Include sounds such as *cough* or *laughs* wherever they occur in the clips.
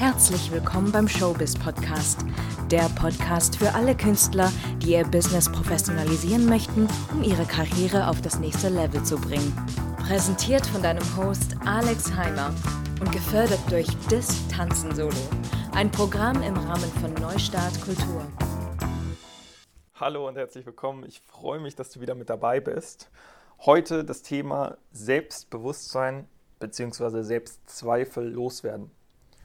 Herzlich willkommen beim Showbiz Podcast, der Podcast für alle Künstler, die ihr Business professionalisieren möchten, um ihre Karriere auf das nächste Level zu bringen. Präsentiert von deinem Host Alex Heimer und gefördert durch Dis Tanzen Solo, ein Programm im Rahmen von Neustart Kultur. Hallo und herzlich willkommen. Ich freue mich, dass du wieder mit dabei bist. Heute das Thema Selbstbewusstsein bzw. Selbstzweifel loswerden.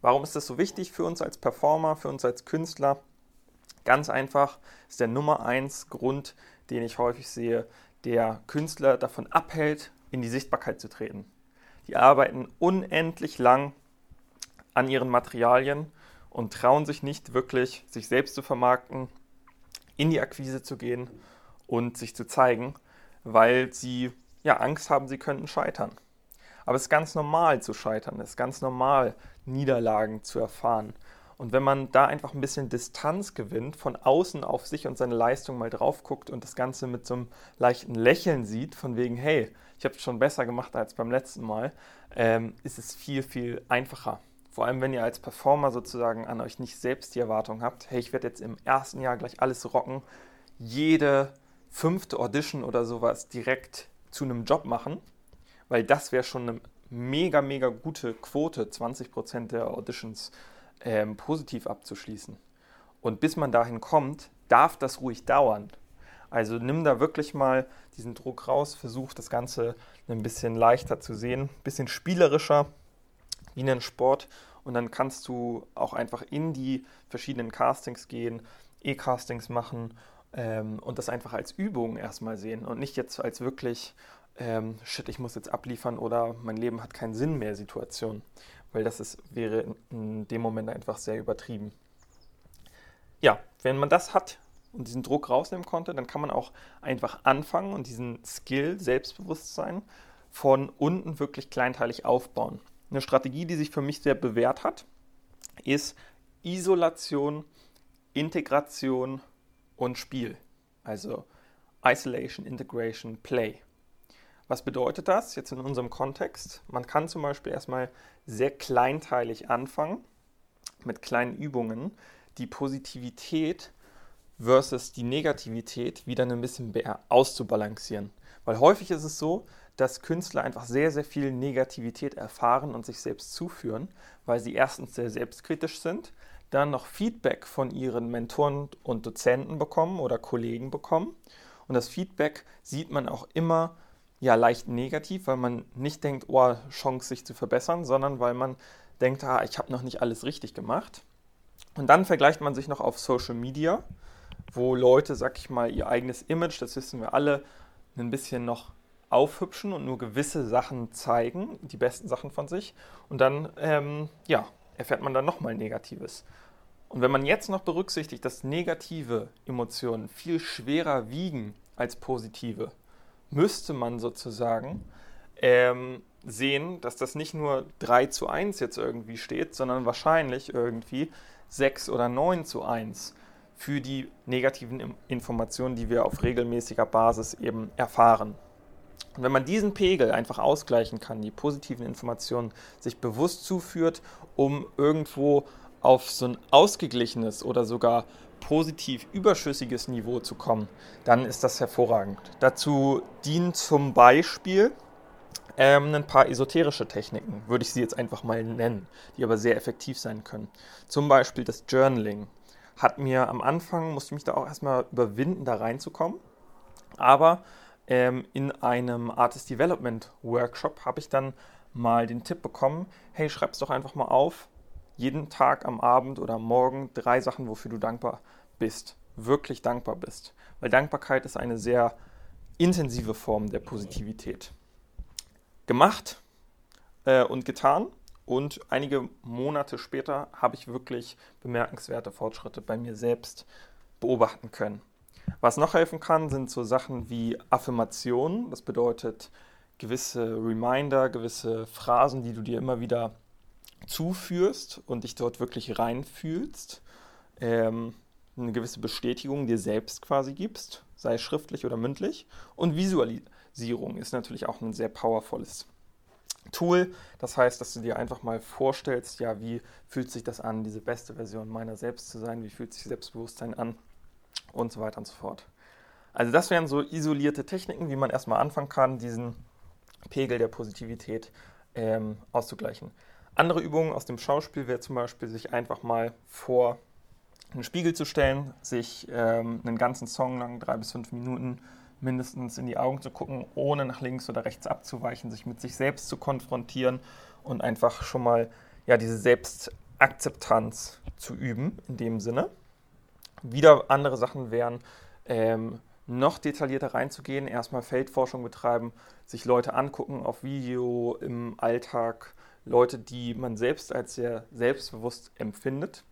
Warum ist das so wichtig für uns als Performer, für uns als Künstler? Ganz einfach ist der Nummer eins Grund, den ich häufig sehe, der Künstler davon abhält, in die Sichtbarkeit zu treten. Die arbeiten unendlich lang an ihren Materialien und trauen sich nicht wirklich, sich selbst zu vermarkten, in die Akquise zu gehen und sich zu zeigen, weil sie ja Angst haben, sie könnten scheitern. Aber es ist ganz normal zu scheitern, es ist ganz normal, Niederlagen zu erfahren. Und wenn man da einfach ein bisschen Distanz gewinnt, von außen auf sich und seine Leistung mal drauf guckt und das Ganze mit so einem leichten Lächeln sieht, von wegen, hey, ich habe es schon besser gemacht als beim letzten Mal, ähm, ist es viel, viel einfacher. Vor allem, wenn ihr als Performer sozusagen an euch nicht selbst die Erwartung habt, hey, ich werde jetzt im ersten Jahr gleich alles rocken, jede fünfte Audition oder sowas direkt zu einem Job machen, weil das wäre schon eine mega, mega gute Quote, 20% der Auditions ähm, positiv abzuschließen. Und bis man dahin kommt, darf das ruhig dauern. Also nimm da wirklich mal diesen Druck raus, versuch das Ganze ein bisschen leichter zu sehen, ein bisschen spielerischer wie einen Sport und dann kannst du auch einfach in die verschiedenen Castings gehen, E-Castings machen ähm, und das einfach als Übung erstmal sehen und nicht jetzt als wirklich, ähm, shit, ich muss jetzt abliefern oder mein Leben hat keinen Sinn mehr Situation, weil das ist, wäre in, in dem Moment einfach sehr übertrieben. Ja, wenn man das hat, und diesen Druck rausnehmen konnte, dann kann man auch einfach anfangen und diesen Skill, Selbstbewusstsein von unten wirklich kleinteilig aufbauen. Eine Strategie, die sich für mich sehr bewährt hat, ist Isolation, Integration und Spiel. Also Isolation, Integration, Play. Was bedeutet das jetzt in unserem Kontext? Man kann zum Beispiel erstmal sehr kleinteilig anfangen mit kleinen Übungen, die Positivität versus die Negativität wieder ein bisschen auszubalancieren. Weil häufig ist es so, dass Künstler einfach sehr, sehr viel Negativität erfahren und sich selbst zuführen, weil sie erstens sehr selbstkritisch sind, dann noch Feedback von ihren Mentoren und Dozenten bekommen oder Kollegen bekommen. Und das Feedback sieht man auch immer ja leicht negativ, weil man nicht denkt, oh, Chance sich zu verbessern, sondern weil man denkt, ah, ich habe noch nicht alles richtig gemacht. Und dann vergleicht man sich noch auf Social Media, wo Leute, sag ich mal, ihr eigenes Image, das wissen wir alle, ein bisschen noch aufhübschen und nur gewisse Sachen zeigen, die besten Sachen von sich. Und dann, ähm, ja, erfährt man dann nochmal Negatives. Und wenn man jetzt noch berücksichtigt, dass negative Emotionen viel schwerer wiegen als positive, müsste man sozusagen ähm, sehen, dass das nicht nur 3 zu 1 jetzt irgendwie steht, sondern wahrscheinlich irgendwie 6 oder 9 zu 1 für die negativen Informationen, die wir auf regelmäßiger Basis eben erfahren. Und wenn man diesen Pegel einfach ausgleichen kann, die positiven Informationen sich bewusst zuführt, um irgendwo auf so ein ausgeglichenes oder sogar positiv überschüssiges Niveau zu kommen, dann ist das hervorragend. Dazu dienen zum Beispiel ähm, ein paar esoterische Techniken, würde ich sie jetzt einfach mal nennen, die aber sehr effektiv sein können. Zum Beispiel das Journaling. Hat mir am Anfang, musste ich mich da auch erstmal überwinden, da reinzukommen. Aber ähm, in einem Artist Development Workshop habe ich dann mal den Tipp bekommen, hey, schreib es doch einfach mal auf, jeden Tag am Abend oder am Morgen drei Sachen, wofür du dankbar bist, wirklich dankbar bist. Weil Dankbarkeit ist eine sehr intensive Form der Positivität. Gemacht äh, und getan. Und einige Monate später habe ich wirklich bemerkenswerte Fortschritte bei mir selbst beobachten können. Was noch helfen kann, sind so Sachen wie Affirmationen. Das bedeutet gewisse Reminder, gewisse Phrasen, die du dir immer wieder zuführst und dich dort wirklich reinfühlst. Ähm, eine gewisse Bestätigung dir selbst quasi gibst, sei schriftlich oder mündlich. Und Visualisierung ist natürlich auch ein sehr powervolles Tool. Das heißt, dass du dir einfach mal vorstellst, ja, wie fühlt sich das an, diese beste Version meiner selbst zu sein, wie fühlt sich Selbstbewusstsein an und so weiter und so fort. Also das wären so isolierte Techniken, wie man erstmal anfangen kann, diesen Pegel der Positivität ähm, auszugleichen. Andere Übungen aus dem Schauspiel wäre zum Beispiel, sich einfach mal vor einen Spiegel zu stellen, sich ähm, einen ganzen Song lang, drei bis fünf Minuten, mindestens in die Augen zu gucken, ohne nach links oder rechts abzuweichen, sich mit sich selbst zu konfrontieren und einfach schon mal ja, diese Selbstakzeptanz zu üben in dem Sinne. Wieder andere Sachen wären, ähm, noch detaillierter reinzugehen, erstmal Feldforschung betreiben, sich Leute angucken auf Video im Alltag, Leute, die man selbst als sehr selbstbewusst empfindet.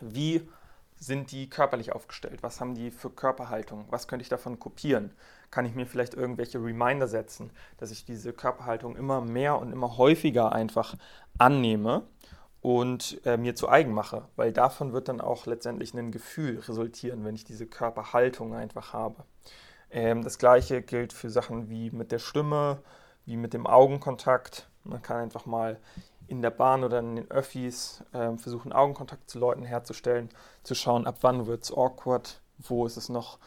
Wie sind die körperlich aufgestellt? Was haben die für Körperhaltung? Was könnte ich davon kopieren? Kann ich mir vielleicht irgendwelche Reminder setzen, dass ich diese Körperhaltung immer mehr und immer häufiger einfach annehme und äh, mir zu eigen mache? Weil davon wird dann auch letztendlich ein Gefühl resultieren, wenn ich diese Körperhaltung einfach habe. Ähm, das gleiche gilt für Sachen wie mit der Stimme, wie mit dem Augenkontakt. Man kann einfach mal in der Bahn oder in den Öffis äh, versuchen, Augenkontakt zu Leuten herzustellen, zu schauen, ab wann wird es awkward, wo ist es noch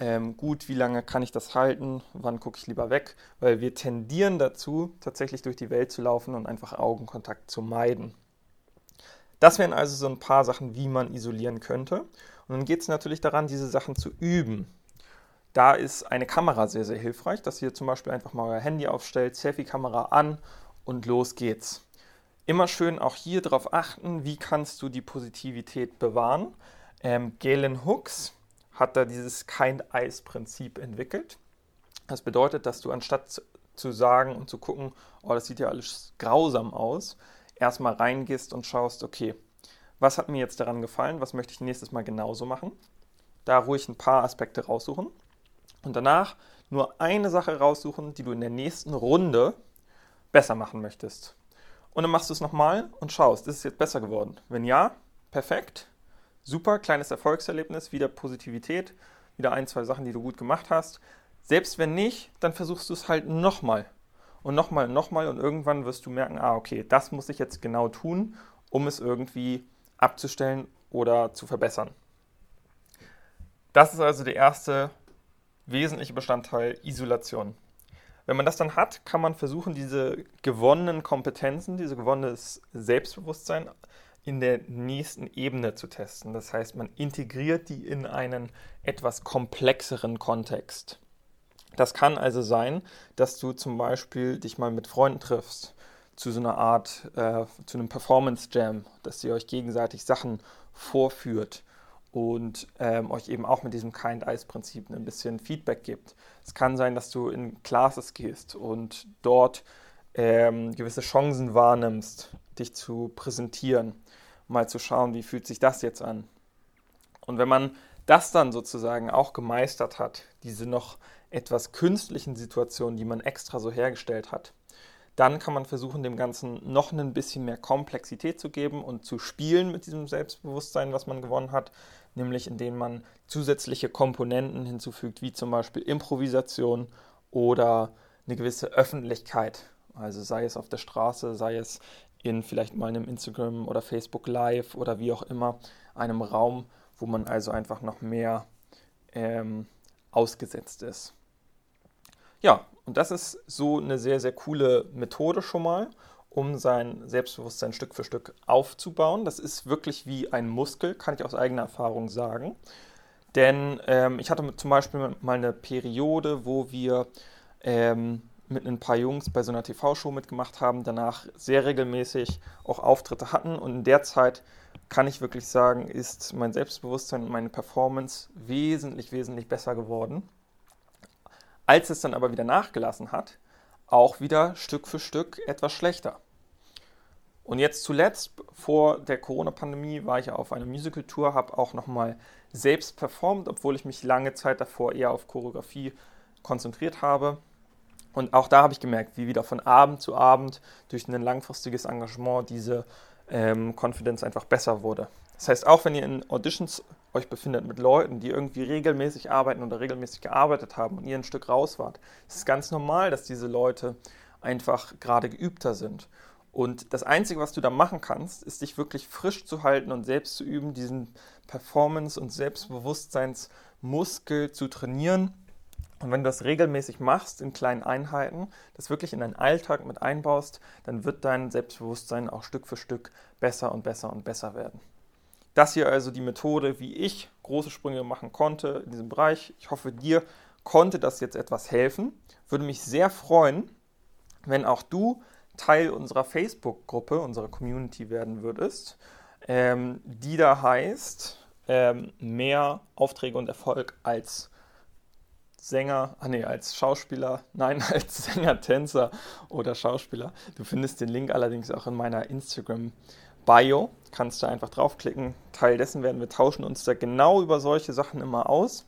ähm, gut, wie lange kann ich das halten, wann gucke ich lieber weg, weil wir tendieren dazu, tatsächlich durch die Welt zu laufen und einfach Augenkontakt zu meiden. Das wären also so ein paar Sachen, wie man isolieren könnte. Und dann geht es natürlich daran, diese Sachen zu üben. Da ist eine Kamera sehr, sehr hilfreich, dass ihr zum Beispiel einfach mal euer Handy aufstellt, Selfie-Kamera an und los geht's immer schön auch hier darauf achten, wie kannst du die Positivität bewahren. Ähm, Galen Hooks hat da dieses Kind-Eyes-Prinzip entwickelt. Das bedeutet, dass du anstatt zu sagen und zu gucken, oh, das sieht ja alles grausam aus, erstmal reingehst und schaust, okay, was hat mir jetzt daran gefallen, was möchte ich nächstes Mal genauso machen. Da ruhig ein paar Aspekte raussuchen und danach nur eine Sache raussuchen, die du in der nächsten Runde besser machen möchtest. Und dann machst du es nochmal und schaust, ist es jetzt besser geworden? Wenn ja, perfekt, super, kleines Erfolgserlebnis, wieder Positivität, wieder ein, zwei Sachen, die du gut gemacht hast. Selbst wenn nicht, dann versuchst du es halt nochmal und nochmal und nochmal und irgendwann wirst du merken, ah, okay, das muss ich jetzt genau tun, um es irgendwie abzustellen oder zu verbessern. Das ist also der erste wesentliche Bestandteil Isolation. Wenn man das dann hat, kann man versuchen, diese gewonnenen Kompetenzen, diese gewonnenes Selbstbewusstsein in der nächsten Ebene zu testen. Das heißt, man integriert die in einen etwas komplexeren Kontext. Das kann also sein, dass du zum Beispiel dich mal mit Freunden triffst, zu so einer Art, äh, zu einem Performance Jam, dass ihr euch gegenseitig Sachen vorführt und ähm, euch eben auch mit diesem Kind-Eyes-Prinzip ein bisschen Feedback gibt. Es kann sein, dass du in Classes gehst und dort ähm, gewisse Chancen wahrnimmst, dich zu präsentieren, mal zu schauen, wie fühlt sich das jetzt an. Und wenn man das dann sozusagen auch gemeistert hat, diese noch etwas künstlichen Situationen, die man extra so hergestellt hat, dann kann man versuchen, dem Ganzen noch ein bisschen mehr Komplexität zu geben und zu spielen mit diesem Selbstbewusstsein, was man gewonnen hat, nämlich indem man zusätzliche Komponenten hinzufügt, wie zum Beispiel Improvisation oder eine gewisse Öffentlichkeit. Also sei es auf der Straße, sei es in vielleicht mal einem Instagram oder Facebook Live oder wie auch immer, einem Raum, wo man also einfach noch mehr ähm, ausgesetzt ist. Ja, und das ist so eine sehr, sehr coole Methode schon mal, um sein Selbstbewusstsein Stück für Stück aufzubauen. Das ist wirklich wie ein Muskel, kann ich aus eigener Erfahrung sagen. Denn ähm, ich hatte zum Beispiel mal eine Periode, wo wir ähm, mit ein paar Jungs bei so einer TV-Show mitgemacht haben, danach sehr regelmäßig auch Auftritte hatten. Und in der Zeit kann ich wirklich sagen, ist mein Selbstbewusstsein und meine Performance wesentlich, wesentlich besser geworden. Als es dann aber wieder nachgelassen hat, auch wieder Stück für Stück etwas schlechter. Und jetzt zuletzt, vor der Corona-Pandemie, war ich auf einer Musical-Tour, habe auch nochmal selbst performt, obwohl ich mich lange Zeit davor eher auf Choreografie konzentriert habe. Und auch da habe ich gemerkt, wie wieder von Abend zu Abend durch ein langfristiges Engagement diese ähm, Confidence einfach besser wurde. Das heißt, auch wenn ihr in Auditions euch befindet mit Leuten, die irgendwie regelmäßig arbeiten oder regelmäßig gearbeitet haben und ihr ein Stück raus wart, ist es ganz normal, dass diese Leute einfach gerade geübter sind. Und das Einzige, was du da machen kannst, ist dich wirklich frisch zu halten und selbst zu üben, diesen Performance- und Selbstbewusstseinsmuskel zu trainieren. Und wenn du das regelmäßig machst in kleinen Einheiten, das wirklich in deinen Alltag mit einbaust, dann wird dein Selbstbewusstsein auch Stück für Stück besser und besser und besser werden. Das hier also die Methode, wie ich große Sprünge machen konnte in diesem Bereich. Ich hoffe, dir konnte das jetzt etwas helfen. Würde mich sehr freuen, wenn auch du Teil unserer Facebook-Gruppe, unserer Community werden würdest, ähm, die da heißt ähm, mehr Aufträge und Erfolg als Sänger, ah nee, als Schauspieler, *laughs* nein, als Sänger, Tänzer oder Schauspieler. Du findest den Link allerdings auch in meiner Instagram Bio. Kannst du einfach draufklicken. Teil dessen werden wir tauschen uns da genau über solche Sachen immer aus.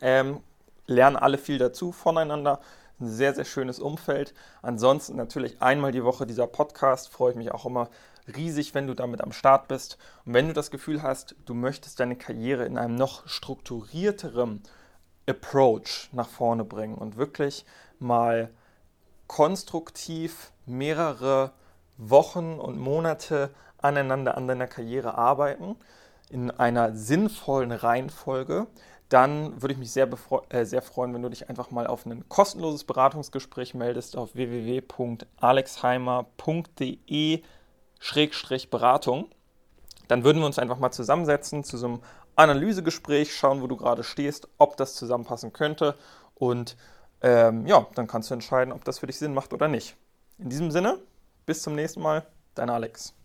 Ähm, lernen alle viel dazu voneinander. Ein sehr, sehr schönes Umfeld. Ansonsten natürlich einmal die Woche dieser Podcast. Freue ich mich auch immer riesig, wenn du damit am Start bist. Und wenn du das Gefühl hast, du möchtest deine Karriere in einem noch strukturierteren Approach nach vorne bringen und wirklich mal konstruktiv mehrere Wochen und Monate aneinander an deiner Karriere arbeiten, in einer sinnvollen Reihenfolge, dann würde ich mich sehr, äh, sehr freuen, wenn du dich einfach mal auf ein kostenloses Beratungsgespräch meldest auf www.alexheimer.de-beratung. Dann würden wir uns einfach mal zusammensetzen zu so einem Analysegespräch, schauen, wo du gerade stehst, ob das zusammenpassen könnte und ähm, ja, dann kannst du entscheiden, ob das für dich Sinn macht oder nicht. In diesem Sinne, bis zum nächsten Mal, dein Alex.